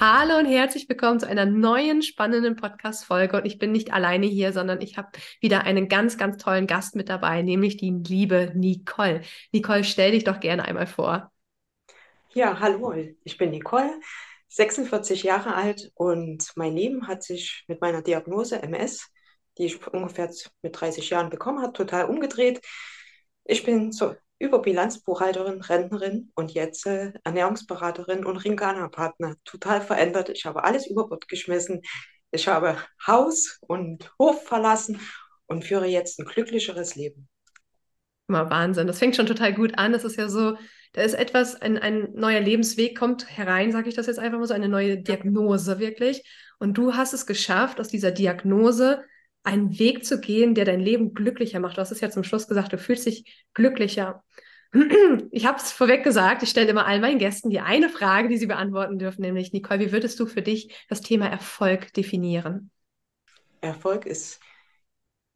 Hallo und herzlich willkommen zu einer neuen spannenden Podcast-Folge. Und ich bin nicht alleine hier, sondern ich habe wieder einen ganz, ganz tollen Gast mit dabei, nämlich die liebe Nicole. Nicole, stell dich doch gerne einmal vor. Ja, hallo, ich bin Nicole, 46 Jahre alt und mein Leben hat sich mit meiner Diagnose MS, die ich ungefähr mit 30 Jahren bekommen habe, total umgedreht. Ich bin so über Bilanzbuchhalterin, Rentnerin und jetzt äh, Ernährungsberaterin und Ringana-Partner. Total verändert. Ich habe alles über Bord geschmissen. Ich habe Haus und Hof verlassen und führe jetzt ein glücklicheres Leben. Mal Wahnsinn. Das fängt schon total gut an. Das ist ja so, da ist etwas, ein, ein neuer Lebensweg kommt herein, sage ich das jetzt einfach mal so, eine neue Diagnose wirklich. Und du hast es geschafft, aus dieser Diagnose einen Weg zu gehen, der dein Leben glücklicher macht. Du hast es ja zum Schluss gesagt, du fühlst dich glücklicher. Ich habe es vorweg gesagt, ich stelle immer all meinen Gästen die eine Frage, die sie beantworten dürfen, nämlich Nicole, wie würdest du für dich das Thema Erfolg definieren? Erfolg ist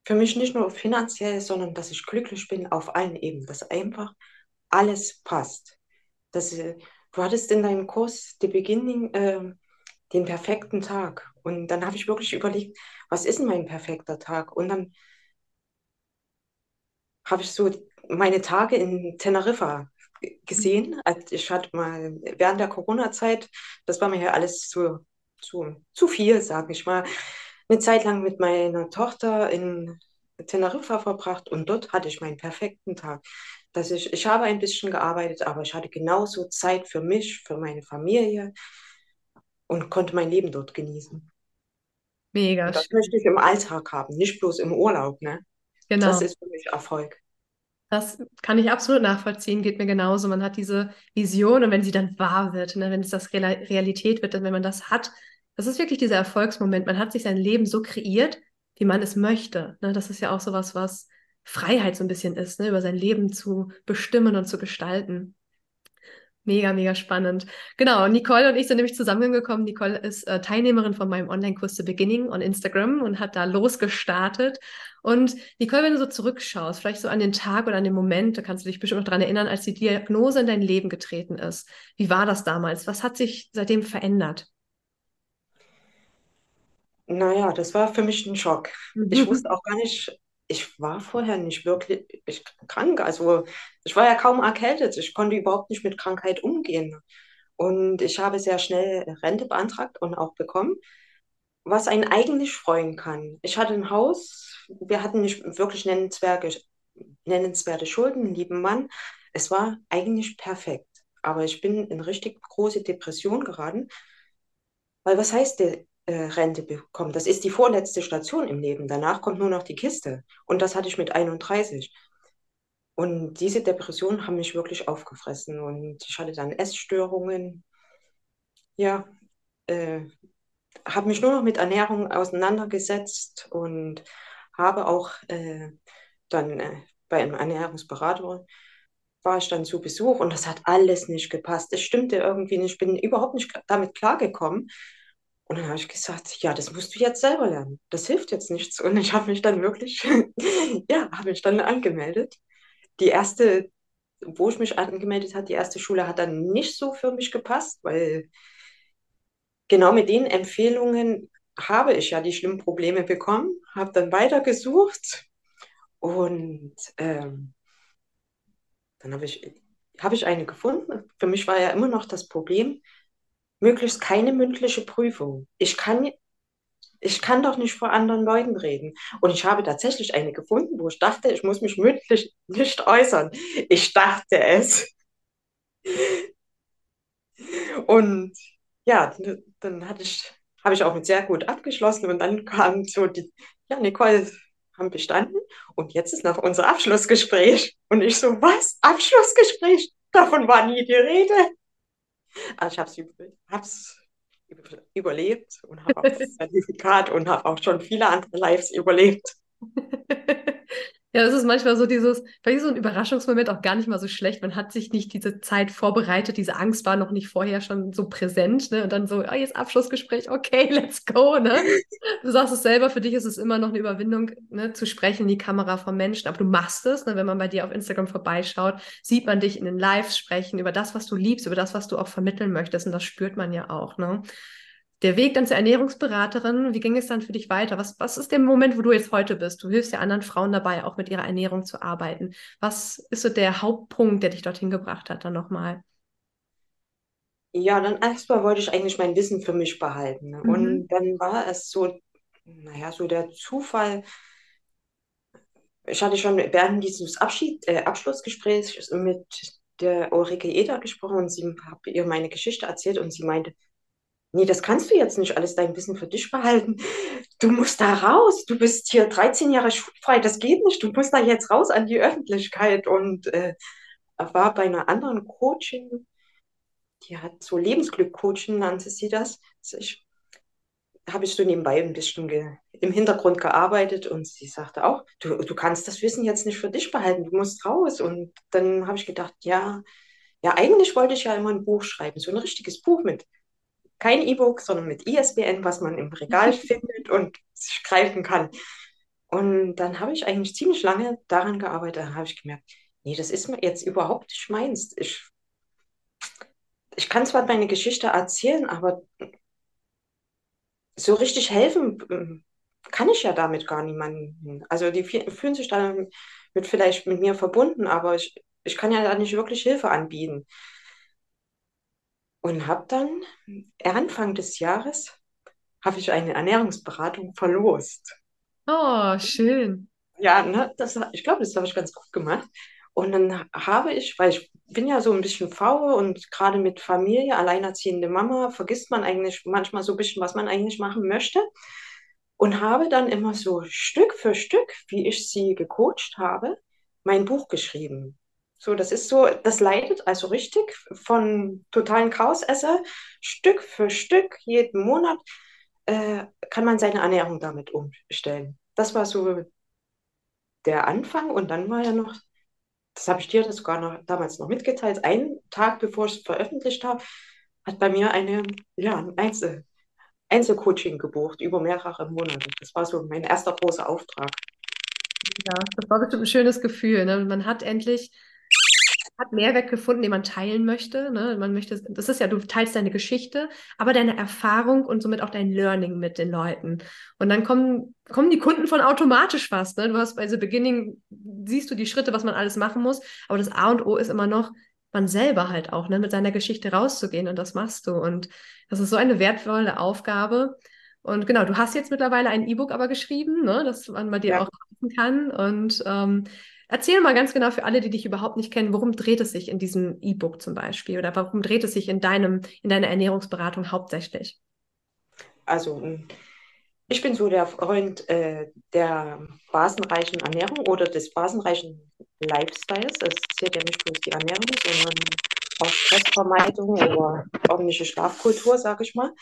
für mich nicht nur finanziell, sondern dass ich glücklich bin auf allen Ebenen, dass einfach alles passt. Dass, äh, du hattest in deinem Kurs die Beginning, äh, den perfekten Tag. Und dann habe ich wirklich überlegt, was ist denn mein perfekter Tag? Und dann habe ich so meine Tage in Teneriffa gesehen. Also ich hatte mal während der Corona-Zeit, das war mir ja alles zu, zu, zu viel, sage ich mal, eine Zeit lang mit meiner Tochter in Teneriffa verbracht und dort hatte ich meinen perfekten Tag. Dass ich, ich habe ein bisschen gearbeitet, aber ich hatte genauso Zeit für mich, für meine Familie und konnte mein Leben dort genießen. Mega. Und das schön. möchte ich im Alltag haben, nicht bloß im Urlaub. Ne? Genau. Das ist für mich Erfolg. Das kann ich absolut nachvollziehen, geht mir genauso. Man hat diese Vision und wenn sie dann wahr wird, ne, wenn es das Realität wird, dann, wenn man das hat, das ist wirklich dieser Erfolgsmoment. Man hat sich sein Leben so kreiert, wie man es möchte. Ne? Das ist ja auch sowas, was Freiheit so ein bisschen ist, ne? über sein Leben zu bestimmen und zu gestalten. Mega, mega spannend. Genau, Nicole und ich sind nämlich zusammengekommen. Nicole ist äh, Teilnehmerin von meinem Online-Kurs The Beginning on Instagram und hat da losgestartet. Und Nicole, wenn du so zurückschaust, vielleicht so an den Tag oder an den Moment, da kannst du dich bestimmt noch daran erinnern, als die Diagnose in dein Leben getreten ist. Wie war das damals? Was hat sich seitdem verändert? Naja, das war für mich ein Schock. Ich wusste auch gar nicht, ich war vorher nicht wirklich ich, krank. Also ich war ja kaum erkältet. Ich konnte überhaupt nicht mit Krankheit umgehen. Und ich habe sehr schnell Rente beantragt und auch bekommen, was einen eigentlich freuen kann. Ich hatte ein Haus, wir hatten nicht wirklich nennenswerte, nennenswerte Schulden, lieben Mann. Es war eigentlich perfekt. Aber ich bin in richtig große Depression geraten. Weil was heißt äh, Rente bekommen. Das ist die vorletzte Station im Leben. Danach kommt nur noch die Kiste. Und das hatte ich mit 31. Und diese Depressionen haben mich wirklich aufgefressen. Und ich hatte dann Essstörungen. Ja, äh, habe mich nur noch mit Ernährung auseinandergesetzt und habe auch äh, dann äh, bei einem Ernährungsberater war ich dann zu Besuch und das hat alles nicht gepasst. Es stimmte irgendwie nicht. Ich bin überhaupt nicht damit klargekommen. Und dann habe ich gesagt, ja, das musst du jetzt selber lernen. Das hilft jetzt nichts. Und ich habe mich dann wirklich, ja, habe mich dann angemeldet. Die erste, wo ich mich angemeldet habe, die erste Schule hat dann nicht so für mich gepasst, weil genau mit den Empfehlungen habe ich ja die schlimmen Probleme bekommen, habe dann weitergesucht und ähm, dann habe ich, hab ich eine gefunden. Für mich war ja immer noch das Problem, möglichst keine mündliche Prüfung. Ich kann, ich kann doch nicht vor anderen Leuten reden. Und ich habe tatsächlich eine gefunden, wo ich dachte, ich muss mich mündlich nicht äußern. Ich dachte es. Und ja, dann hatte ich, habe ich auch mit sehr gut abgeschlossen und dann kam so die, ja, Nicole, haben bestanden und jetzt ist noch unser Abschlussgespräch. Und ich so, was? Abschlussgespräch? Davon war nie die Rede. Also ich habe es überlebt und habe auch das Zertifikat und habe auch schon viele andere Lives überlebt. Ja, es ist manchmal so dieses, vielleicht so ein Überraschungsmoment auch gar nicht mal so schlecht. Man hat sich nicht diese Zeit vorbereitet, diese Angst war noch nicht vorher schon so präsent, ne? Und dann so, oh, jetzt Abschlussgespräch, okay, let's go, ne? Du sagst es selber, für dich ist es immer noch eine Überwindung, ne, zu sprechen in die Kamera von Menschen, aber du machst es, ne? Wenn man bei dir auf Instagram vorbeischaut, sieht man dich in den Lives sprechen über das, was du liebst, über das, was du auch vermitteln möchtest und das spürt man ja auch, ne? Der Weg dann zur Ernährungsberaterin, wie ging es dann für dich weiter? Was, was ist der Moment, wo du jetzt heute bist? Du hilfst ja anderen Frauen dabei, auch mit ihrer Ernährung zu arbeiten. Was ist so der Hauptpunkt, der dich dorthin gebracht hat, dann nochmal? Ja, dann erstmal wollte ich eigentlich mein Wissen für mich behalten. Ne? Mhm. Und dann war es so, naja, so der Zufall. Ich hatte schon während dieses Abschied, äh, Abschlussgesprächs mit der Ulrike Eder gesprochen und sie habe ihr meine Geschichte erzählt und sie meinte, nee, das kannst du jetzt nicht alles dein Wissen für dich behalten. Du musst da raus. Du bist hier 13 Jahre schulfrei. Das geht nicht. Du musst da jetzt raus an die Öffentlichkeit. Und äh, war bei einer anderen Coaching, die hat so Lebensglück-Coaching, nannte sie das. Ich, habe ich so nebenbei ein bisschen im Hintergrund gearbeitet und sie sagte auch, du, du kannst das Wissen jetzt nicht für dich behalten, du musst raus. Und dann habe ich gedacht, ja, ja, eigentlich wollte ich ja immer ein Buch schreiben, so ein richtiges Buch mit kein E-Book, sondern mit ISBN, was man im Regal findet und sich greifen kann. Und dann habe ich eigentlich ziemlich lange daran gearbeitet, da habe ich gemerkt, nee, das ist mir jetzt überhaupt nicht meins. Ich, ich kann zwar meine Geschichte erzählen, aber so richtig helfen ähm, kann ich ja damit gar niemandem. Also die fühlen sich dann mit vielleicht mit mir verbunden, aber ich, ich kann ja da nicht wirklich Hilfe anbieten. Und habe dann Anfang des Jahres habe ich eine Ernährungsberatung verlost. Oh, schön. Ja, ne, das, ich glaube, das habe ich ganz gut gemacht. Und dann habe ich, weil ich bin ja so ein bisschen faul und gerade mit Familie, alleinerziehende Mama, vergisst man eigentlich manchmal so ein bisschen, was man eigentlich machen möchte. Und habe dann immer so Stück für Stück, wie ich sie gecoacht habe, mein Buch geschrieben. So, das ist so, das leitet also richtig von totalen Chaosesser Stück für Stück jeden Monat äh, kann man seine Ernährung damit umstellen. Das war so der Anfang und dann war ja noch, das habe ich dir das sogar noch, damals noch mitgeteilt, einen Tag bevor ich es veröffentlicht habe, hat bei mir eine, ja, ein Einzel, Einzelcoaching gebucht über mehrere Monate. Das war so mein erster großer Auftrag. Ja, das war bestimmt ein schönes Gefühl. Ne? Man hat endlich hat Mehrwert gefunden, den man teilen möchte. Ne? Man möchte, das ist ja, du teilst deine Geschichte, aber deine Erfahrung und somit auch dein Learning mit den Leuten. Und dann kommen, kommen die Kunden von automatisch fast. Ne? Du hast bei The Beginning, siehst du die Schritte, was man alles machen muss, aber das A und O ist immer noch, man selber halt auch, ne, mit seiner Geschichte rauszugehen und das machst du. Und das ist so eine wertvolle Aufgabe. Und genau, du hast jetzt mittlerweile ein E-Book aber geschrieben, ne, das man bei dir ja. auch kaufen kann. Und ähm, Erzähl mal ganz genau für alle, die dich überhaupt nicht kennen, worum dreht es sich in diesem E-Book zum Beispiel oder warum dreht es sich in deinem, in deiner Ernährungsberatung hauptsächlich? Also ich bin so der Freund äh, der basenreichen Ernährung oder des basenreichen Lifestyles. Es zählt ja nicht bloß die Ernährung, sondern auch Stressvermeidung oder ordentliche Schlafkultur, sage ich mal.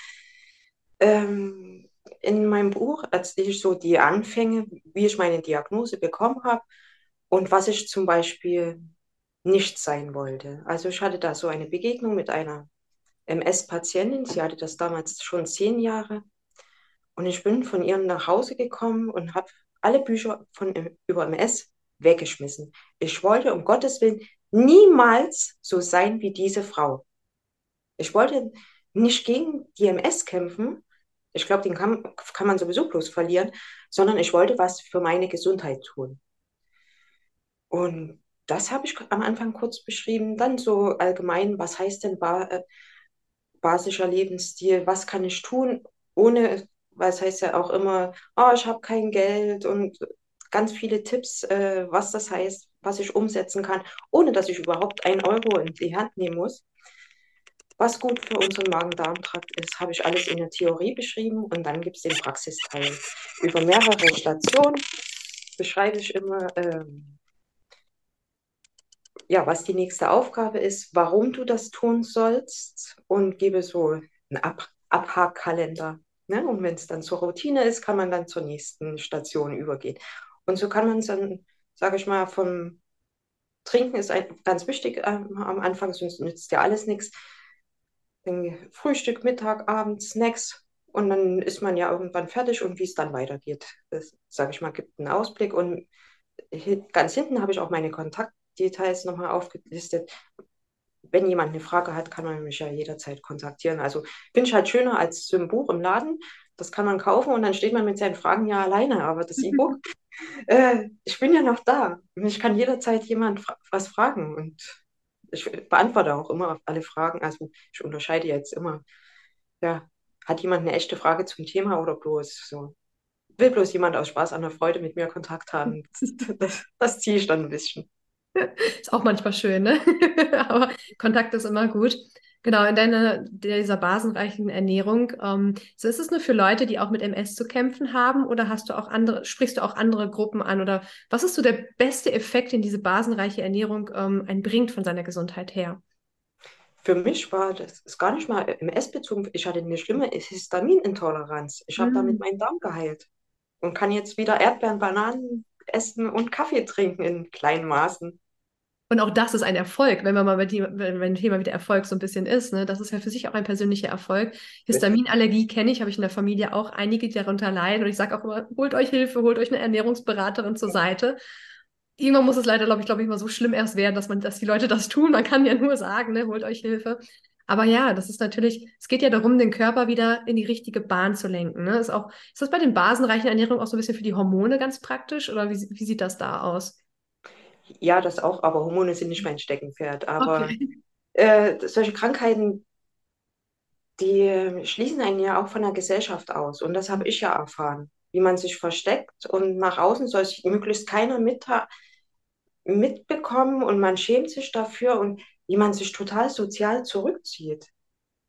Ähm, in meinem Buch erzähle ich so die Anfänge, wie ich meine Diagnose bekommen habe und was ich zum Beispiel nicht sein wollte. Also ich hatte da so eine Begegnung mit einer MS-Patientin. Sie hatte das damals schon zehn Jahre. Und ich bin von ihr nach Hause gekommen und habe alle Bücher von, über MS weggeschmissen. Ich wollte um Gottes Willen niemals so sein wie diese Frau. Ich wollte nicht gegen die MS kämpfen. Ich glaube, den kann, kann man sowieso bloß verlieren, sondern ich wollte was für meine Gesundheit tun. Und das habe ich am Anfang kurz beschrieben. Dann so allgemein, was heißt denn ba äh, basischer Lebensstil? Was kann ich tun, ohne, weil es heißt ja auch immer, oh, ich habe kein Geld und ganz viele Tipps, äh, was das heißt, was ich umsetzen kann, ohne dass ich überhaupt ein Euro in die Hand nehmen muss. Was gut für unseren Magen-Darm-Trakt ist, habe ich alles in der Theorie beschrieben und dann gibt es den Praxisteil. Über mehrere Stationen beschreibe ich immer, ähm, ja, was die nächste Aufgabe ist, warum du das tun sollst und gebe so einen Ab Abhakkalender. Ne? Und wenn es dann zur Routine ist, kann man dann zur nächsten Station übergehen. Und so kann man es dann, sage ich mal, vom Trinken ist ein, ganz wichtig äh, am Anfang, sonst nützt ja alles nichts. Frühstück, Mittag, Abend, Snacks und dann ist man ja irgendwann fertig und wie es dann weitergeht, das, sage ich mal, gibt einen Ausblick und ganz hinten habe ich auch meine Kontaktdetails nochmal aufgelistet. Wenn jemand eine Frage hat, kann man mich ja jederzeit kontaktieren. Also finde ich halt schöner als so ein Buch im Laden. Das kann man kaufen und dann steht man mit seinen Fragen ja alleine. Aber das E-Book, äh, ich bin ja noch da. Und ich kann jederzeit jemand fra was fragen. Und ich beantworte auch immer alle Fragen. Also ich unterscheide jetzt immer, ja, hat jemand eine echte Frage zum Thema oder bloß so? Will bloß jemand aus Spaß an der Freude mit mir Kontakt haben? Das, das ziehe ich dann ein bisschen. Ist auch manchmal schön, ne? Aber Kontakt ist immer gut. Genau, in deiner, dieser basenreichen Ernährung, ähm, so ist es nur für Leute, die auch mit MS zu kämpfen haben oder hast du auch andere, sprichst du auch andere Gruppen an oder was ist so der beste Effekt, den diese basenreiche Ernährung ähm, einbringt von seiner Gesundheit her? Für mich war das ist gar nicht mal MS bezogen. Ich hatte eine schlimme Histaminintoleranz. Ich habe damit mm. meinen Darm geheilt und kann jetzt wieder Erdbeeren, Bananen essen und Kaffee trinken in kleinen Maßen. Und auch das ist ein Erfolg, wenn man mal bei dem, wenn Thema wieder Erfolg so ein bisschen ist. Ne? Das ist ja für sich auch ein persönlicher Erfolg. Histaminallergie kenne ich, habe ich in der Familie auch einige, die darunter leiden. Und ich sage auch immer, holt euch Hilfe, holt euch eine Ernährungsberaterin zur Seite. Irgendwann muss es leider, glaube ich, glaube ich, mal so schlimm erst werden, dass man, dass die Leute das tun. Man kann ja nur sagen, ne, holt euch Hilfe. Aber ja, das ist natürlich, es geht ja darum, den Körper wieder in die richtige Bahn zu lenken. Ne? Ist, auch, ist das bei den basenreichen Ernährungen auch so ein bisschen für die Hormone ganz praktisch oder wie, wie sieht das da aus? Ja, das auch, aber Hormone sind nicht mein Steckenpferd. Aber okay. äh, solche Krankheiten, die äh, schließen einen ja auch von der Gesellschaft aus. Und das habe ich ja erfahren, wie man sich versteckt und nach außen soll sich möglichst keiner mit, mitbekommen und man schämt sich dafür und wie man sich total sozial zurückzieht.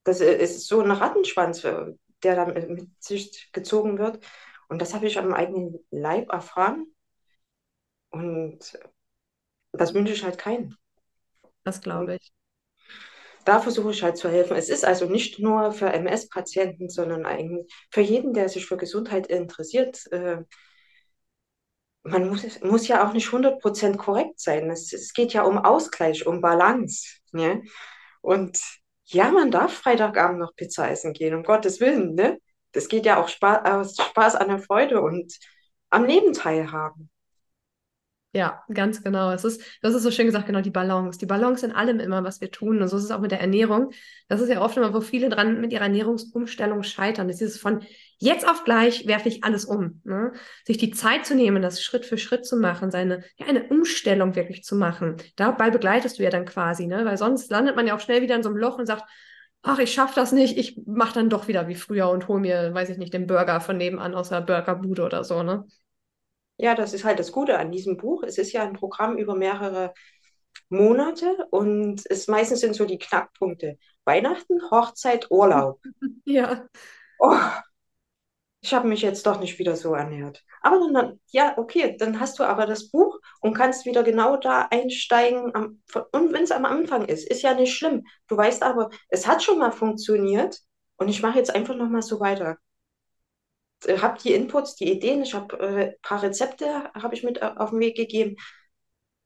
Das äh, ist so ein Rattenschwanz, äh, der dann mit sich gezogen wird. Und das habe ich am eigenen Leib erfahren. Und das wünsche ich halt keinen. Das glaube ich. Da versuche ich halt zu helfen. Es ist also nicht nur für MS-Patienten, sondern eigentlich für jeden, der sich für Gesundheit interessiert. Äh, man muss, muss ja auch nicht 100% korrekt sein. Es, es geht ja um Ausgleich, um Balance. Ne? Und ja, man darf Freitagabend noch Pizza essen gehen, um Gottes Willen. Ne? Das geht ja auch Spaß, aus Spaß an der Freude und am Leben teilhaben. Ja, ganz genau. Es ist, das ist so schön gesagt, genau die Balance. Die Balance in allem immer, was wir tun. Und so ist es auch mit der Ernährung. Das ist ja oft immer, wo viele dran mit ihrer Ernährungsumstellung scheitern. Das ist von jetzt auf gleich werfe ich alles um. Ne? Sich die Zeit zu nehmen, das Schritt für Schritt zu machen, seine, ja, eine Umstellung wirklich zu machen. Dabei begleitest du ja dann quasi, ne? Weil sonst landet man ja auch schnell wieder in so einem Loch und sagt, ach, ich schaffe das nicht, ich mache dann doch wieder wie früher und hole mir, weiß ich nicht, den Burger von nebenan aus der Burgerbude oder so, ne? Ja, das ist halt das Gute an diesem Buch. Es ist ja ein Programm über mehrere Monate und es meistens sind so die Knackpunkte. Weihnachten, Hochzeit, Urlaub. Ja. Oh, ich habe mich jetzt doch nicht wieder so ernährt. Aber dann, ja, okay, dann hast du aber das Buch und kannst wieder genau da einsteigen. Am, und wenn es am Anfang ist, ist ja nicht schlimm. Du weißt aber, es hat schon mal funktioniert und ich mache jetzt einfach nochmal so weiter. Äh, habe die Inputs, die Ideen, ich habe äh, ein paar Rezepte habe ich mit äh, auf den Weg gegeben.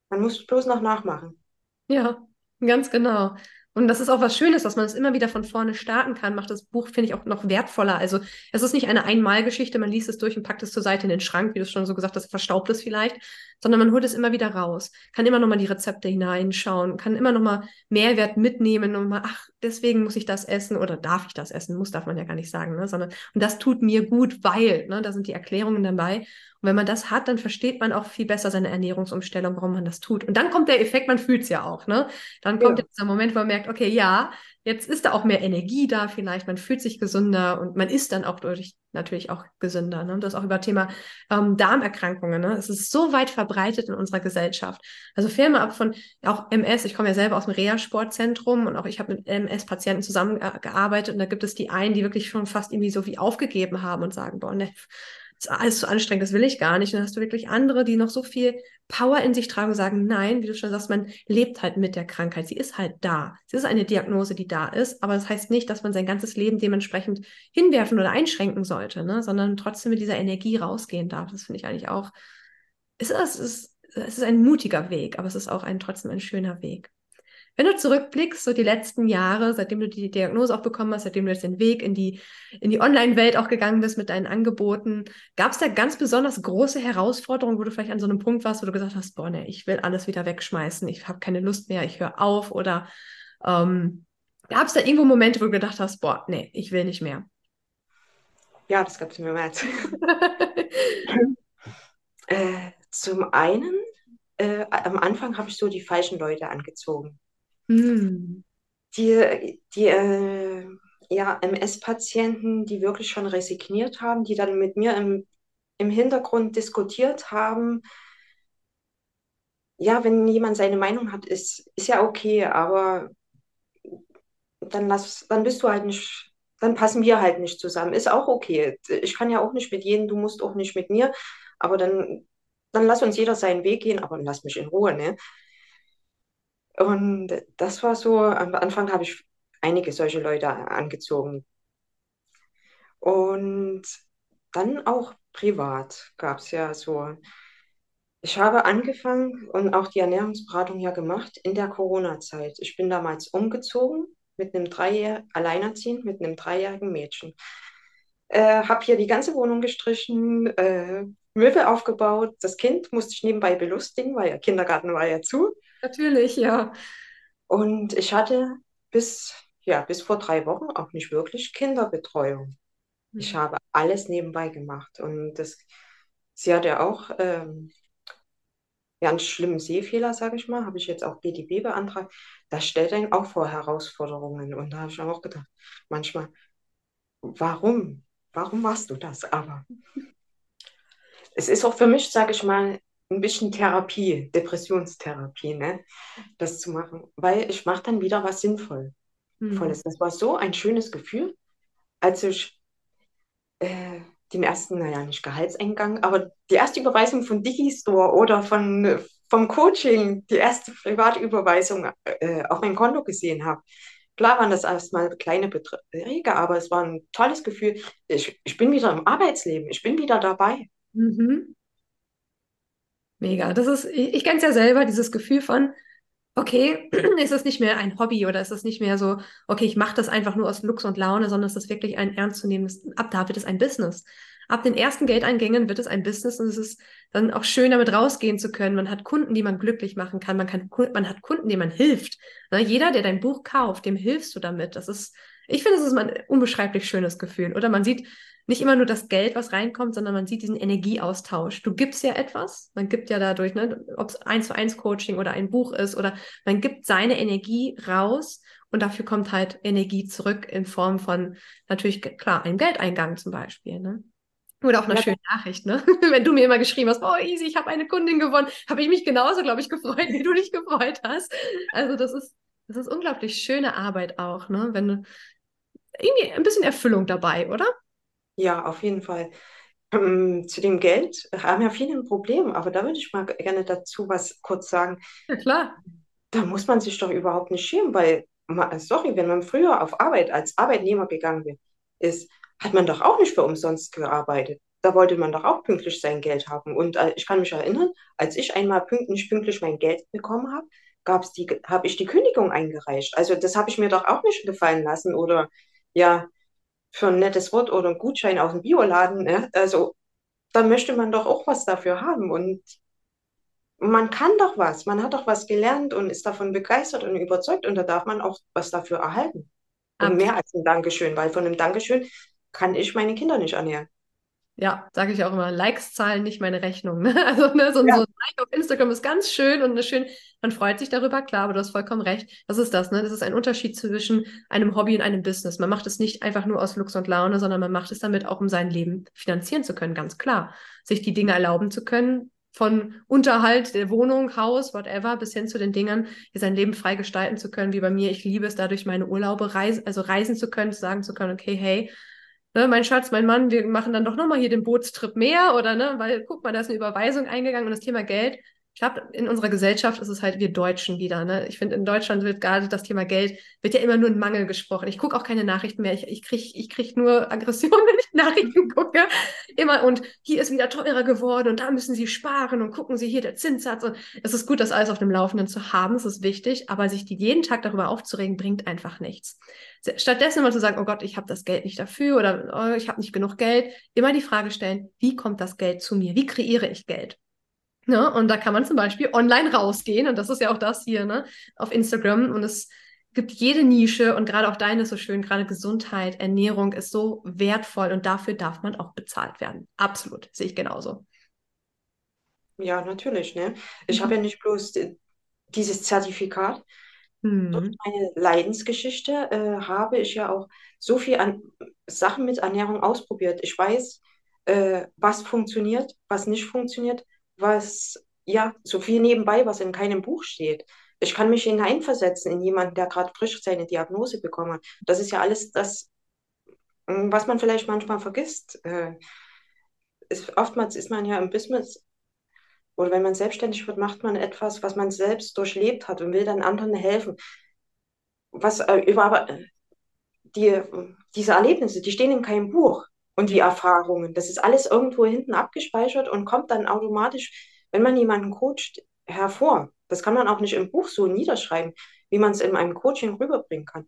Man muss bloß noch nachmachen. Ja, ganz genau. Und das ist auch was Schönes, dass man es immer wieder von vorne starten kann, macht das Buch, finde ich, auch noch wertvoller. Also es ist nicht eine Einmalgeschichte, man liest es durch und packt es zur Seite in den Schrank, wie du es schon so gesagt hast, verstaubt es vielleicht, sondern man holt es immer wieder raus, kann immer noch mal die Rezepte hineinschauen, kann immer noch mal Mehrwert mitnehmen und mal, ach, deswegen muss ich das essen oder darf ich das essen, muss darf man ja gar nicht sagen, ne? sondern und das tut mir gut, weil, ne, da sind die Erklärungen dabei. Und wenn man das hat, dann versteht man auch viel besser seine Ernährungsumstellung, warum man das tut. Und dann kommt der Effekt, man fühlt es ja auch, ne? Dann kommt ja. dieser Moment, wo man merkt, okay, ja, jetzt ist da auch mehr Energie da vielleicht, man fühlt sich gesünder und man ist dann auch dadurch natürlich auch gesünder. Ne? Und das auch über Thema ähm, Darmerkrankungen. Ne? Es ist so weit verbreitet in unserer Gesellschaft. Also Filme ab von auch MS, ich komme ja selber aus dem Reha-Sportzentrum und auch ich habe mit MS-Patienten zusammengearbeitet und da gibt es die einen, die wirklich schon fast irgendwie so wie aufgegeben haben und sagen, boah, ne, ist alles zu anstrengend, das will ich gar nicht. Und dann hast du wirklich andere, die noch so viel Power in sich tragen und sagen, nein, wie du schon sagst, man lebt halt mit der Krankheit. Sie ist halt da. Sie ist eine Diagnose, die da ist, aber das heißt nicht, dass man sein ganzes Leben dementsprechend hinwerfen oder einschränken sollte, ne? sondern trotzdem mit dieser Energie rausgehen darf. Das finde ich eigentlich auch, es ist, es, ist, es ist ein mutiger Weg, aber es ist auch ein, trotzdem ein schöner Weg. Wenn du zurückblickst, so die letzten Jahre, seitdem du die Diagnose auch bekommen hast, seitdem du jetzt den Weg in die, in die Online-Welt auch gegangen bist mit deinen Angeboten, gab es da ganz besonders große Herausforderungen, wo du vielleicht an so einem Punkt warst, wo du gesagt hast, boah, ne, ich will alles wieder wegschmeißen, ich habe keine Lust mehr, ich höre auf oder ähm, gab es da irgendwo Momente, wo du gedacht hast, boah, nee, ich will nicht mehr? Ja, das gab es mir mehr. äh, zum einen, äh, am Anfang habe ich so die falschen Leute angezogen. Mm. Die, die äh, ja, MS-Patienten, die wirklich schon resigniert haben, die dann mit mir im, im Hintergrund diskutiert haben. Ja, wenn jemand seine Meinung hat, ist, ist ja okay, aber dann, lass, dann bist du halt nicht, dann passen wir halt nicht zusammen. Ist auch okay. Ich kann ja auch nicht mit jedem, du musst auch nicht mit mir, aber dann, dann lass uns jeder seinen Weg gehen, aber lass mich in Ruhe, ne? Und das war so, am Anfang habe ich einige solche Leute angezogen. Und dann auch privat gab es ja so. Ich habe angefangen und auch die Ernährungsberatung ja gemacht in der Corona-Zeit. Ich bin damals umgezogen mit einem Dreijähr alleinerziehend mit einem dreijährigen Mädchen. Äh, habe hier die ganze Wohnung gestrichen, äh, Möbel aufgebaut. Das Kind musste ich nebenbei belustigen, weil der Kindergarten war ja zu. Natürlich, ja. Und ich hatte bis, ja, bis vor drei Wochen auch nicht wirklich Kinderbetreuung. Mhm. Ich habe alles nebenbei gemacht. Und das, sie hat ja auch ähm, ja, einen schlimmen Sehfehler, sage ich mal, habe ich jetzt auch BDB beantragt. Das stellt einen auch vor Herausforderungen. Und da habe ich auch gedacht, manchmal, warum? Warum machst du das? Aber es ist auch für mich, sage ich mal, ein bisschen Therapie, Depressionstherapie, ne? das zu machen, weil ich mache dann wieder was Sinnvolles. Mhm. Das war so ein schönes Gefühl, als ich äh, den ersten, naja, nicht Gehaltseingang, aber die erste Überweisung von Digistore oder von, vom Coaching, die erste Privatüberweisung äh, auf mein Konto gesehen habe. Klar waren das erstmal kleine Beträge, aber es war ein tolles Gefühl. Ich, ich bin wieder im Arbeitsleben, ich bin wieder dabei. Mhm. Mega. Das ist, ich, ich kenne es ja selber, dieses Gefühl von, okay, ist es nicht mehr ein Hobby oder ist es nicht mehr so, okay, ich mache das einfach nur aus Lux und Laune, sondern es ist wirklich ein ernstzunehmendes, ab da wird es ein Business. Ab den ersten Geldeingängen wird es ein Business und es ist dann auch schön, damit rausgehen zu können. Man hat Kunden, die man glücklich machen kann. Man, kann, man hat Kunden, denen man hilft. Na, jeder, der dein Buch kauft, dem hilfst du damit. Das ist, ich finde, es ist ein unbeschreiblich schönes Gefühl. Oder man sieht, nicht immer nur das Geld, was reinkommt, sondern man sieht diesen Energieaustausch. Du gibst ja etwas, man gibt ja dadurch, ne, ob es eins zu eins Coaching oder ein Buch ist oder man gibt seine Energie raus und dafür kommt halt Energie zurück in Form von natürlich klar einem Geldeingang zum Beispiel. Ne? Oder auch eine ja. schöne Nachricht, ne? Wenn du mir immer geschrieben hast, oh easy, ich habe eine Kundin gewonnen, habe ich mich genauso, glaube ich, gefreut, wie du dich gefreut hast. Also das ist, das ist unglaublich schöne Arbeit auch, ne? Wenn du irgendwie ein bisschen Erfüllung dabei, oder? Ja, auf jeden Fall. Ähm, zu dem Geld haben ja viele ein Problem, aber da würde ich mal gerne dazu was kurz sagen. Ja, klar. Da muss man sich doch überhaupt nicht schämen, weil, sorry, wenn man früher auf Arbeit als Arbeitnehmer gegangen ist, hat man doch auch nicht für umsonst gearbeitet. Da wollte man doch auch pünktlich sein Geld haben. Und äh, ich kann mich erinnern, als ich einmal pünkt, nicht pünktlich mein Geld bekommen habe, gab's die, habe ich die Kündigung eingereicht. Also das habe ich mir doch auch nicht gefallen lassen. Oder ja, für ein nettes Wort oder einen Gutschein auf dem Bioladen. Ne? Also da möchte man doch auch was dafür haben. Und man kann doch was, man hat doch was gelernt und ist davon begeistert und überzeugt und da darf man auch was dafür erhalten. Und mehr als ein Dankeschön, weil von einem Dankeschön kann ich meine Kinder nicht ernähren. Ja, sage ich auch immer, Likes zahlen nicht meine Rechnung. Ne? Also ne, so, ja. so, ein Like auf Instagram ist ganz schön und schön, man freut sich darüber, klar, aber du hast vollkommen recht. Das ist das, ne? Das ist ein Unterschied zwischen einem Hobby und einem Business. Man macht es nicht einfach nur aus Lux und Laune, sondern man macht es damit auch, um sein Leben finanzieren zu können, ganz klar. Sich die Dinge erlauben zu können, von Unterhalt der Wohnung, Haus, whatever, bis hin zu den Dingern, hier sein Leben frei gestalten zu können, wie bei mir. Ich liebe es dadurch, meine Urlaube reisen, also reisen zu können, sagen zu können, okay, hey, ne, mein Schatz, mein Mann, wir machen dann doch nochmal hier den Bootstrip mehr oder ne, weil guck mal, da ist eine Überweisung eingegangen und das Thema Geld ich glaube, in unserer Gesellschaft ist es halt wir Deutschen wieder. Ne? Ich finde, in Deutschland wird gerade das Thema Geld, wird ja immer nur in Mangel gesprochen. Ich gucke auch keine Nachrichten mehr. Ich, ich kriege ich krieg nur Aggression, wenn ich Nachrichten gucke. Immer und hier ist wieder teurer geworden und da müssen Sie sparen und gucken Sie hier der Zinssatz. Und es ist gut, das alles auf dem Laufenden zu haben, es ist wichtig, aber sich die jeden Tag darüber aufzuregen, bringt einfach nichts. Stattdessen immer zu sagen, oh Gott, ich habe das Geld nicht dafür oder oh, ich habe nicht genug Geld, immer die Frage stellen, wie kommt das Geld zu mir? Wie kreiere ich Geld? Ne? Und da kann man zum Beispiel online rausgehen, und das ist ja auch das hier, ne? auf Instagram. Und es gibt jede Nische und gerade auch deine ist so schön, gerade Gesundheit, Ernährung ist so wertvoll und dafür darf man auch bezahlt werden. Absolut, sehe ich genauso. Ja, natürlich. Ne? Ich mhm. habe ja nicht bloß dieses Zertifikat. Mhm. Durch meine Leidensgeschichte äh, habe ich ja auch so viel an Sachen mit Ernährung ausprobiert. Ich weiß, äh, was funktioniert, was nicht funktioniert was, ja, so viel nebenbei, was in keinem Buch steht. Ich kann mich hineinversetzen in jemanden, der gerade frisch seine Diagnose bekommen hat. Das ist ja alles das, hm, was man vielleicht manchmal vergisst. Äh, ist, oftmals ist man ja im Business oder wenn man selbstständig wird, macht man etwas, was man selbst durchlebt hat und will dann anderen helfen. Was äh, über aber die, diese Erlebnisse, die stehen in keinem Buch und die Erfahrungen. Das ist alles irgendwo hinten abgespeichert und kommt dann automatisch, wenn man jemanden coacht, hervor. Das kann man auch nicht im Buch so niederschreiben, wie man es in einem Coaching rüberbringen kann.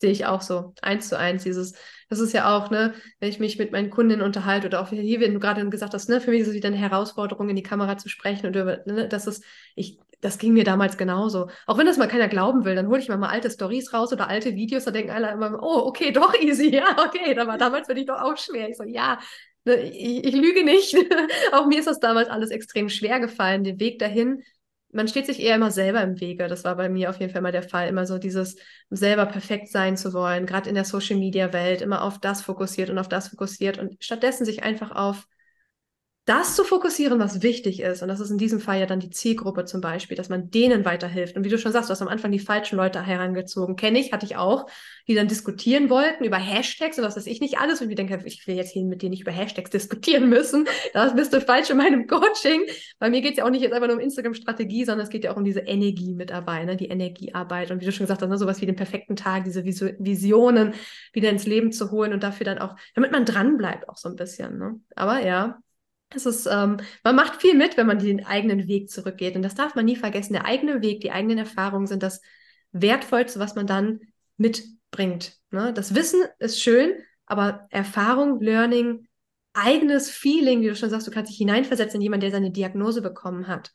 Sehe ich auch so, eins zu eins. Dieses, das ist ja auch, ne, wenn ich mich mit meinen Kundinnen unterhalte oder auch hier, wenn du gerade gesagt hast, ne, für mich ist es wieder eine Herausforderung, in die Kamera zu sprechen und über, ne, das ist, ich, das ging mir damals genauso. Auch wenn das mal keiner glauben will, dann hole ich mal, mal alte Stories raus oder alte Videos, da denken alle immer, oh, okay, doch easy, ja, okay, da war damals für dich doch auch schwer. Ich so, ja, ne, ich, ich lüge nicht. auch mir ist das damals alles extrem schwer gefallen, den Weg dahin man steht sich eher immer selber im Wege. Das war bei mir auf jeden Fall mal der Fall. Immer so dieses selber perfekt sein zu wollen, gerade in der Social Media Welt, immer auf das fokussiert und auf das fokussiert und stattdessen sich einfach auf das zu fokussieren, was wichtig ist. Und das ist in diesem Fall ja dann die Zielgruppe zum Beispiel, dass man denen weiterhilft. Und wie du schon sagst, du hast am Anfang die falschen Leute herangezogen. Kenne ich, hatte ich auch, die dann diskutieren wollten über Hashtags und was weiß ich nicht alles. Und ich denke, ich will jetzt hier mit dir nicht über Hashtags diskutieren müssen. Da bist du falsch in meinem Coaching. Bei mir geht es ja auch nicht jetzt einfach nur um Instagram-Strategie, sondern es geht ja auch um diese Energie mit dabei, ne? die Energiearbeit. Und wie du schon gesagt hast, ne? sowas wie den perfekten Tag, diese Visionen wieder ins Leben zu holen und dafür dann auch, damit man dran bleibt auch so ein bisschen. Ne? Aber ja, es ist, ähm, man macht viel mit, wenn man den eigenen Weg zurückgeht. Und das darf man nie vergessen. Der eigene Weg, die eigenen Erfahrungen sind das Wertvollste, was man dann mitbringt. Ne? Das Wissen ist schön, aber Erfahrung, Learning, eigenes Feeling, wie du schon sagst, du kannst dich hineinversetzen in jemanden, der seine Diagnose bekommen hat.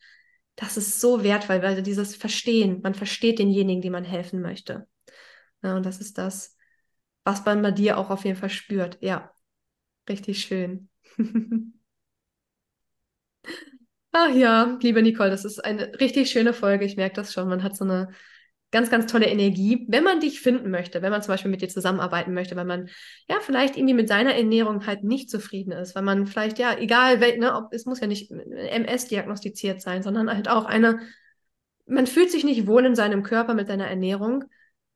Das ist so wertvoll, weil dieses Verstehen, man versteht denjenigen, die man helfen möchte. Ja, und das ist das, was man bei dir auch auf jeden Fall spürt. Ja, richtig schön. Ach ja, liebe Nicole, das ist eine richtig schöne Folge. Ich merke das schon. Man hat so eine ganz, ganz tolle Energie. Wenn man dich finden möchte, wenn man zum Beispiel mit dir zusammenarbeiten möchte, weil man ja vielleicht irgendwie mit seiner Ernährung halt nicht zufrieden ist, weil man vielleicht, ja, egal, ne, ob, es muss ja nicht MS diagnostiziert sein, sondern halt auch eine, man fühlt sich nicht wohl in seinem Körper mit seiner Ernährung.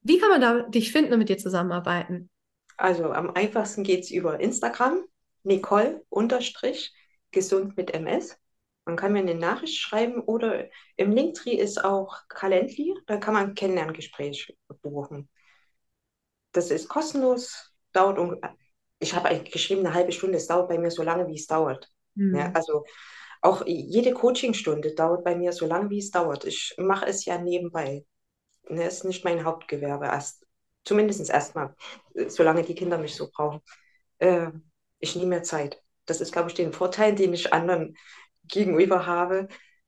Wie kann man da dich finden und mit dir zusammenarbeiten? Also am einfachsten geht es über Instagram, Nicole unterstrich gesund mit MS. Man kann mir eine Nachricht schreiben oder im Linktree ist auch Calendly, da kann man ein Kennenlerngespräch buchen. Das ist kostenlos, dauert um, ich habe geschrieben eine halbe Stunde, es dauert bei mir so lange, wie es dauert. Mhm. Ja, also auch jede Coachingstunde dauert bei mir so lange, wie es dauert. Ich mache es ja nebenbei. Das ne, ist nicht mein Hauptgewerbe, erst, zumindest erstmal, solange die Kinder mich so brauchen. Äh, ich nehme mir Zeit. Das ist, glaube ich, den Vorteil, den ich anderen gegenüber habe.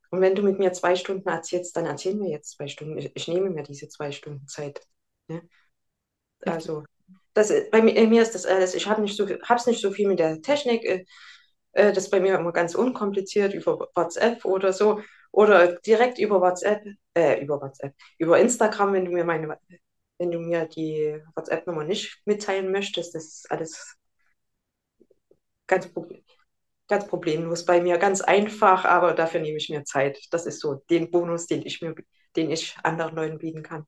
Und wenn du mit mir zwei Stunden erzählst, dann erzähl mir jetzt zwei Stunden. Ich, ich nehme mir diese zwei Stunden Zeit. Ja? Also, das, bei mir, mir ist das alles, ich habe nicht so es nicht so viel mit der Technik. Äh, äh, das ist bei mir immer ganz unkompliziert über WhatsApp oder so. Oder direkt über WhatsApp, äh, über WhatsApp, über Instagram, wenn du mir meine, wenn du mir die WhatsApp-Nummer nicht mitteilen möchtest, das ist alles ganz ganz problemlos bei mir, ganz einfach, aber dafür nehme ich mir Zeit. Das ist so den Bonus, den ich mir, den ich anderen Leuten bieten kann.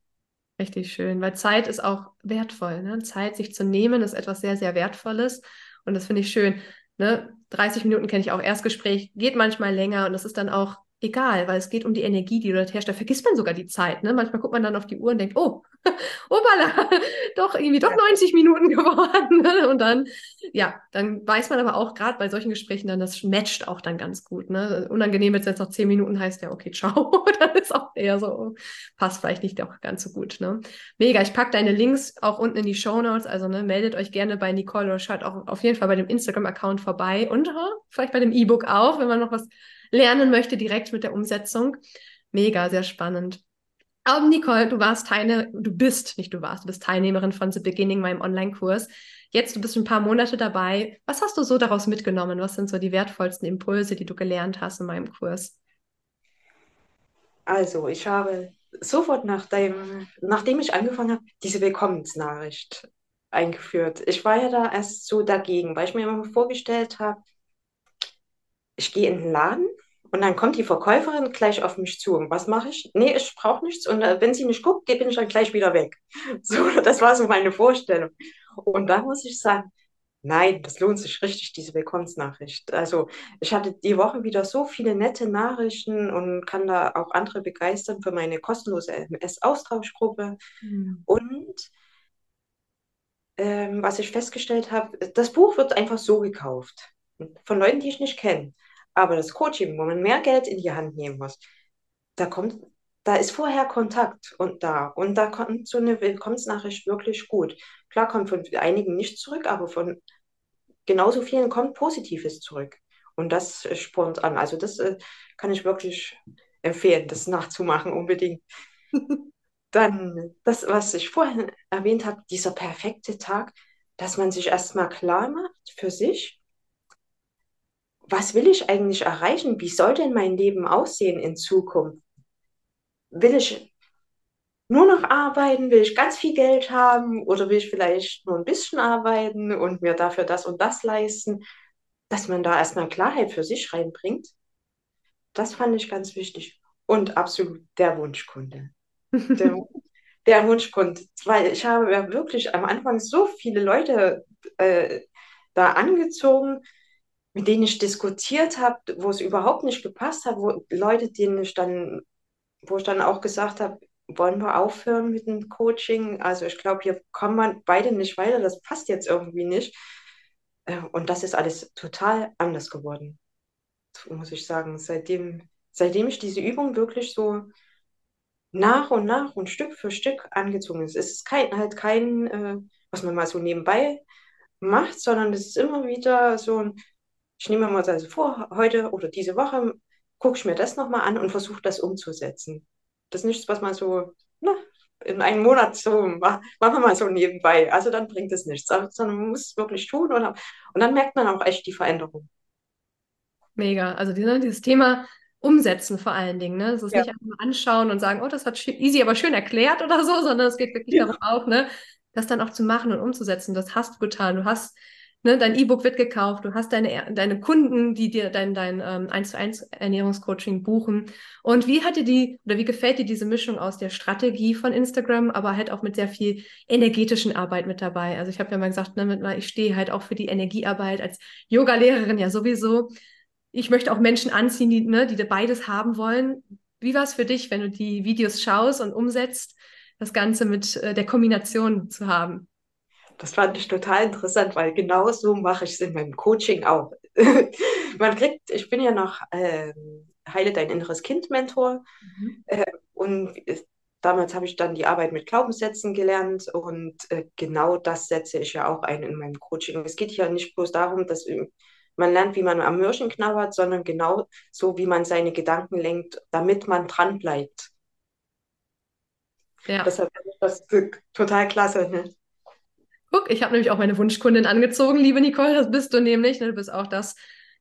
Richtig schön, weil Zeit ist auch wertvoll. Ne? Zeit sich zu nehmen ist etwas sehr, sehr Wertvolles. Und das finde ich schön. Ne? 30 Minuten kenne ich auch Erstgespräch, geht manchmal länger und das ist dann auch egal, weil es geht um die Energie, die du dort herrscht. Da vergisst man sogar die Zeit. Ne? Manchmal guckt man dann auf die Uhr und denkt, oh, obala, doch irgendwie doch 90 Minuten geworden. Ne? Und dann, ja, dann weiß man aber auch gerade bei solchen Gesprächen dann, das matcht auch dann ganz gut. Ne? Unangenehm, wenn es jetzt noch 10 Minuten heißt, ja, okay, ciao. dann ist auch eher so, passt vielleicht nicht auch ganz so gut. Ne? Mega, ich packe deine Links auch unten in die Show Notes. Also ne, meldet euch gerne bei Nicole oder schaut auch auf jeden Fall bei dem Instagram-Account vorbei und uh, vielleicht bei dem E-Book auch, wenn man noch was lernen möchte, direkt mit der Umsetzung. Mega, sehr spannend. Aber Nicole, du warst Teilnehmer, du bist, nicht du warst, du bist Teilnehmerin von The Beginning, meinem Online-Kurs. Jetzt, du bist ein paar Monate dabei. Was hast du so daraus mitgenommen? Was sind so die wertvollsten Impulse, die du gelernt hast in meinem Kurs? Also, ich habe sofort nach dem, nachdem ich angefangen habe, diese Willkommensnachricht eingeführt. Ich war ja da erst so dagegen, weil ich mir immer vorgestellt habe, ich gehe in den Laden und dann kommt die Verkäuferin gleich auf mich zu. Und was mache ich? Nee, ich brauche nichts. Und äh, wenn sie nicht guckt, bin ich dann gleich wieder weg. So, das war so meine Vorstellung. Und da muss ich sagen, nein, das lohnt sich richtig, diese Willkommensnachricht. Also ich hatte die Woche wieder so viele nette Nachrichten und kann da auch andere begeistern für meine kostenlose MS-Austauschgruppe. Mhm. Und ähm, was ich festgestellt habe, das Buch wird einfach so gekauft. Von Leuten, die ich nicht kenne. Aber das Coaching, wo man mehr Geld in die Hand nehmen muss, da kommt, da ist vorher Kontakt und da. Und da kommt so eine Willkommensnachricht wirklich gut. Klar kommt von einigen nicht zurück, aber von genauso vielen kommt Positives zurück. Und das spornt an. Also das äh, kann ich wirklich empfehlen, das nachzumachen unbedingt. Dann das, was ich vorhin erwähnt habe, dieser perfekte Tag, dass man sich erstmal klar macht für sich, was will ich eigentlich erreichen? Wie soll denn mein Leben aussehen in Zukunft? Will ich nur noch arbeiten? Will ich ganz viel Geld haben? Oder will ich vielleicht nur ein bisschen arbeiten und mir dafür das und das leisten? Dass man da erstmal Klarheit für sich reinbringt. Das fand ich ganz wichtig. Und absolut der Wunschkunde. Der, der Wunschkunde. Weil ich habe ja wirklich am Anfang so viele Leute äh, da angezogen, mit denen ich diskutiert habe, wo es überhaupt nicht gepasst hat, wo Leute, denen ich dann, wo ich dann auch gesagt habe, wollen wir aufhören mit dem Coaching? Also ich glaube, hier kommen wir beide nicht weiter, das passt jetzt irgendwie nicht. Äh, und das ist alles total anders geworden, muss ich sagen. Seitdem, seitdem ich diese Übung wirklich so nach und nach und Stück für Stück angezogen ist. Es ist kein, halt kein, äh, was man mal so nebenbei macht, sondern es ist immer wieder so ein ich nehme mir mal also vor, heute oder diese Woche gucke ich mir das nochmal an und versuche das umzusetzen. Das ist nichts, was man so na, in einem Monat so machen wir mal so nebenbei. Also dann bringt es nichts, sondern man muss es wirklich tun und, und dann merkt man auch echt die Veränderung. Mega. Also dieses Thema umsetzen vor allen Dingen. Ne? Es ist ja. nicht einfach anschauen und sagen, oh, das hat easy, aber schön erklärt oder so, sondern es geht wirklich ja. darum auch, ne, das dann auch zu machen und umzusetzen. Das hast du getan. Du hast ne, dein E-Book wird gekauft, du hast deine, deine Kunden, die dir dein, dein ähm, 1 zu 1 Ernährungscoaching buchen. Und wie hat dir die, oder wie gefällt dir diese Mischung aus der Strategie von Instagram, aber halt auch mit sehr viel energetischen Arbeit mit dabei? Also ich habe ja mal gesagt, ne, ich stehe halt auch für die Energiearbeit als Yoga-Lehrerin ja sowieso. Ich möchte auch Menschen anziehen, die, ne, die beides haben wollen. Wie war es für dich, wenn du die Videos schaust und umsetzt, das Ganze mit äh, der Kombination zu haben? Das fand ich total interessant, weil genau so mache ich es in meinem Coaching auch. Man kriegt, ich bin ja noch äh, Heile dein inneres Kind Mentor mhm. äh, und damals habe ich dann die Arbeit mit Glaubenssätzen gelernt und äh, genau das setze ich ja auch ein in meinem Coaching. Es geht ja nicht bloß darum, dass man lernt, wie man am Mürchen knabbert, sondern genau so, wie man seine Gedanken lenkt, damit man dran bleibt. Ja. Deshalb finde ich das total klasse. Ne? Guck, ich habe nämlich auch meine Wunschkundin angezogen, liebe Nicole, das bist du nämlich. Ne? Du bist auch das,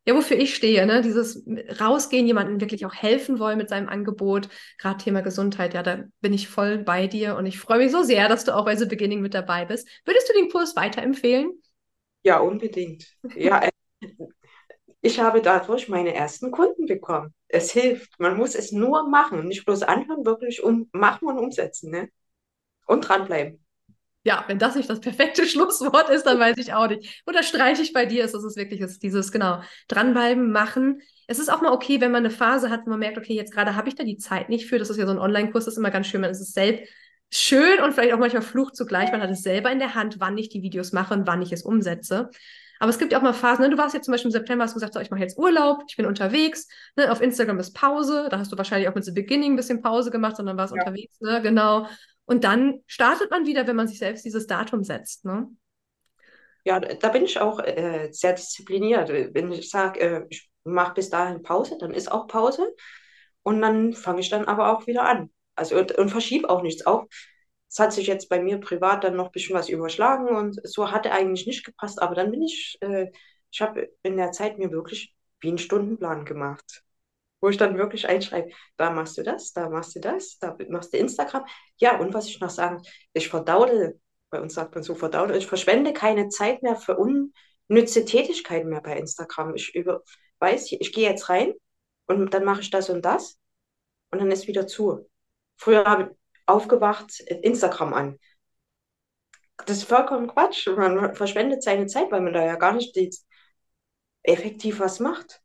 ja, wofür ich stehe, ne? Dieses rausgehen, jemandem wirklich auch helfen wollen mit seinem Angebot, gerade Thema Gesundheit, ja, da bin ich voll bei dir und ich freue mich so sehr, dass du auch bei The Beginning mit dabei bist. Würdest du den Kurs weiterempfehlen? Ja, unbedingt. Ja, äh, ich habe dadurch meine ersten Kunden bekommen. Es hilft. Man muss es nur machen, nicht bloß anhören, wirklich um, machen und umsetzen. Ne? Und dranbleiben. Ja, wenn das nicht das perfekte Schlusswort ist, dann weiß ich auch nicht. Unterstreiche ich bei dir, ist es wirklich ist dieses, genau, dranbleiben, machen. Es ist auch mal okay, wenn man eine Phase hat, wo man merkt, okay, jetzt gerade habe ich da die Zeit nicht für. Das ist ja so ein Online-Kurs, das ist immer ganz schön. Man ist es selbst schön und vielleicht auch manchmal Fluch zugleich. Man hat es selber in der Hand, wann ich die Videos mache und wann ich es umsetze. Aber es gibt ja auch mal Phasen, ne? du warst jetzt zum Beispiel im September, hast gesagt, so, ich mache jetzt Urlaub, ich bin unterwegs, ne? auf Instagram ist Pause, da hast du wahrscheinlich auch mit The Beginning ein bisschen Pause gemacht, sondern warst ja. unterwegs, ne? genau. Und dann startet man wieder, wenn man sich selbst dieses Datum setzt. Ne? Ja, da bin ich auch äh, sehr diszipliniert. Wenn ich sage, äh, ich mache bis dahin Pause, dann ist auch Pause. Und dann fange ich dann aber auch wieder an. Also und, und verschiebe auch nichts. Auch es hat sich jetzt bei mir privat dann noch ein bisschen was überschlagen und so hatte eigentlich nicht gepasst. Aber dann bin ich, äh, ich habe in der Zeit mir wirklich wie einen Stundenplan gemacht, wo ich dann wirklich einschreibe, da machst du das, da machst du das, da machst du Instagram. Ja, und was ich noch sagen, ich verdaudel, bei uns sagt man so verdaudel, ich verschwende keine Zeit mehr für unnütze Tätigkeiten mehr bei Instagram. Ich über, weiß, ich gehe jetzt rein und dann mache ich das und das und dann ist wieder zu. Früher habe ich aufgewacht, Instagram an. Das ist vollkommen Quatsch. Man verschwendet seine Zeit, weil man da ja gar nicht effektiv was macht.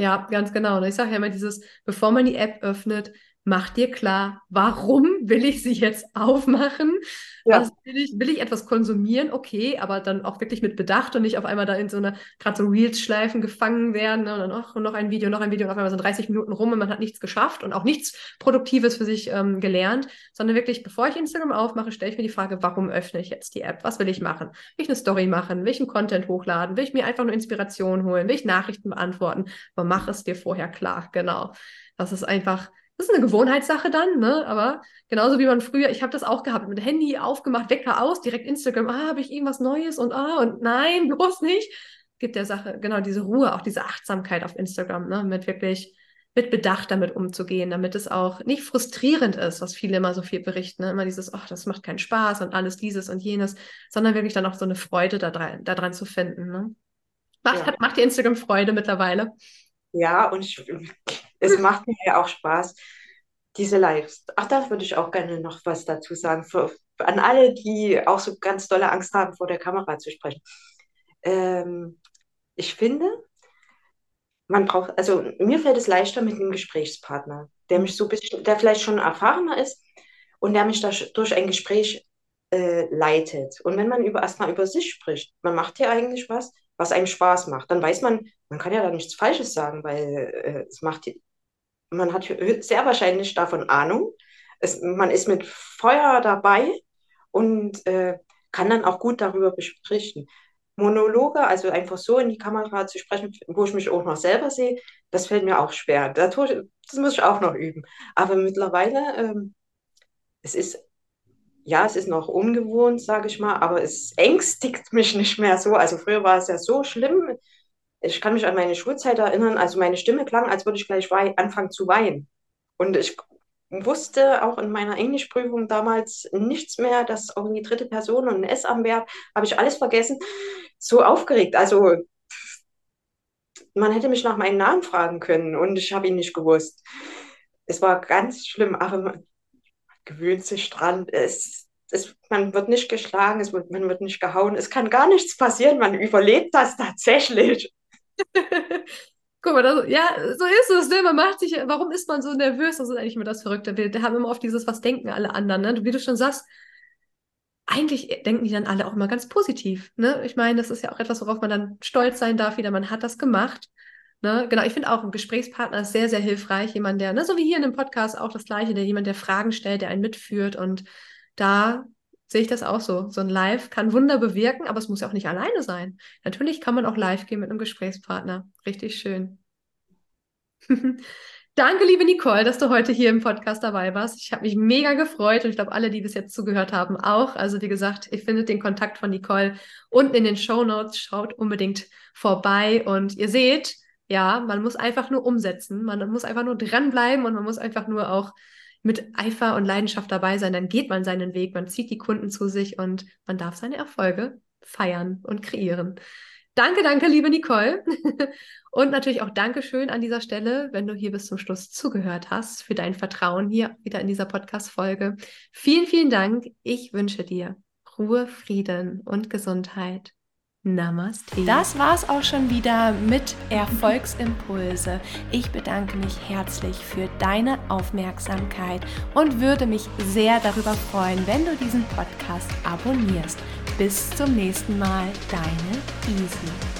Ja, ganz genau. Und ich sage ja immer dieses, bevor man die App öffnet, mach dir klar, warum will ich sie jetzt aufmachen? Ja. Was will ich, will ich etwas konsumieren? Okay, aber dann auch wirklich mit Bedacht und nicht auf einmal da in so einer, gerade so Reels-Schleifen gefangen werden ne? und dann auch noch ein Video, noch ein Video und auf einmal sind 30 Minuten rum und man hat nichts geschafft und auch nichts Produktives für sich ähm, gelernt, sondern wirklich, bevor ich Instagram aufmache, stelle ich mir die Frage, warum öffne ich jetzt die App? Was will ich machen? Will ich eine Story machen? Will ich einen Content hochladen? Will ich mir einfach nur Inspiration holen? Will ich Nachrichten beantworten? Aber mach es dir vorher klar, genau. Das ist einfach das ist eine Gewohnheitssache dann, ne? Aber genauso wie man früher, ich habe das auch gehabt, mit Handy aufgemacht, Wecker aus, direkt Instagram, ah, habe ich irgendwas Neues und ah, und nein, bloß nicht. Gibt der Sache genau diese Ruhe, auch diese Achtsamkeit auf Instagram, ne? Mit wirklich mit Bedacht damit umzugehen, damit es auch nicht frustrierend ist, was viele immer so viel berichten, ne? immer dieses, ach, das macht keinen Spaß und alles dieses und jenes, sondern wirklich dann auch so eine Freude daran, daran zu finden. Ne? Macht, ja. macht dir Instagram Freude mittlerweile? Ja, und ich, es macht mir ja auch Spaß, diese Lives. Ach, da würde ich auch gerne noch was dazu sagen. Für, an alle, die auch so ganz dolle Angst haben, vor der Kamera zu sprechen. Ähm, ich finde, man braucht, also mir fällt es leichter mit einem Gesprächspartner, der mich so ein bisschen, der vielleicht schon erfahrener ist und der mich da durch ein Gespräch äh, leitet. Und wenn man über, erstmal über sich spricht, man macht ja eigentlich was, was einem Spaß macht, dann weiß man, man kann ja da nichts Falsches sagen, weil äh, es macht, man hat sehr wahrscheinlich davon Ahnung. Es, man ist mit Feuer dabei und äh, kann dann auch gut darüber berichten. Monologe, also einfach so in die Kamera zu sprechen, wo ich mich auch noch selber sehe, das fällt mir auch schwer. Das, das muss ich auch noch üben. Aber mittlerweile, ähm, es ist, ja, es ist noch ungewohnt, sage ich mal, aber es ängstigt mich nicht mehr so. Also früher war es ja so schlimm, ich kann mich an meine Schulzeit erinnern, also meine Stimme klang, als würde ich gleich anfangen zu weinen. Und ich wusste auch in meiner Englischprüfung damals nichts mehr, dass die dritte Person und ein S am Verb, habe ich alles vergessen. So aufgeregt. Also man hätte mich nach meinem Namen fragen können und ich habe ihn nicht gewusst. Es war ganz schlimm, aber man gewöhnt sich dran. Es, es, man wird nicht geschlagen, es wird, man wird nicht gehauen. Es kann gar nichts passieren. Man überlebt das tatsächlich. Guck mal, das, ja, so ist es, ne? Man macht sich, warum ist man so nervös? Das ist eigentlich immer das Verrückte. Wir haben immer oft dieses, was denken alle anderen, ne? Wie du schon sagst, eigentlich denken die dann alle auch immer ganz positiv, ne? Ich meine, das ist ja auch etwas, worauf man dann stolz sein darf, wieder, man hat das gemacht. Ne? Genau, ich finde auch ein Gesprächspartner ist sehr, sehr hilfreich. Jemand, der, ne, so wie hier in dem Podcast auch das Gleiche, der jemand, der Fragen stellt, der einen mitführt und da sehe ich das auch so. So ein Live kann Wunder bewirken, aber es muss ja auch nicht alleine sein. Natürlich kann man auch live gehen mit einem Gesprächspartner. Richtig schön. Danke, liebe Nicole, dass du heute hier im Podcast dabei warst. Ich habe mich mega gefreut und ich glaube, alle, die bis jetzt zugehört haben, auch. Also wie gesagt, ihr findet den Kontakt von Nicole unten in den Show Notes. Schaut unbedingt vorbei und ihr seht, ja, man muss einfach nur umsetzen. Man muss einfach nur dranbleiben und man muss einfach nur auch mit Eifer und Leidenschaft dabei sein, dann geht man seinen Weg, man zieht die Kunden zu sich und man darf seine Erfolge feiern und kreieren. Danke, danke, liebe Nicole. Und natürlich auch Dankeschön an dieser Stelle, wenn du hier bis zum Schluss zugehört hast, für dein Vertrauen hier wieder in dieser Podcast-Folge. Vielen, vielen Dank. Ich wünsche dir Ruhe, Frieden und Gesundheit. Namaste. Das war's auch schon wieder mit Erfolgsimpulse. Ich bedanke mich herzlich für deine Aufmerksamkeit und würde mich sehr darüber freuen, wenn du diesen Podcast abonnierst. Bis zum nächsten Mal, deine Easy.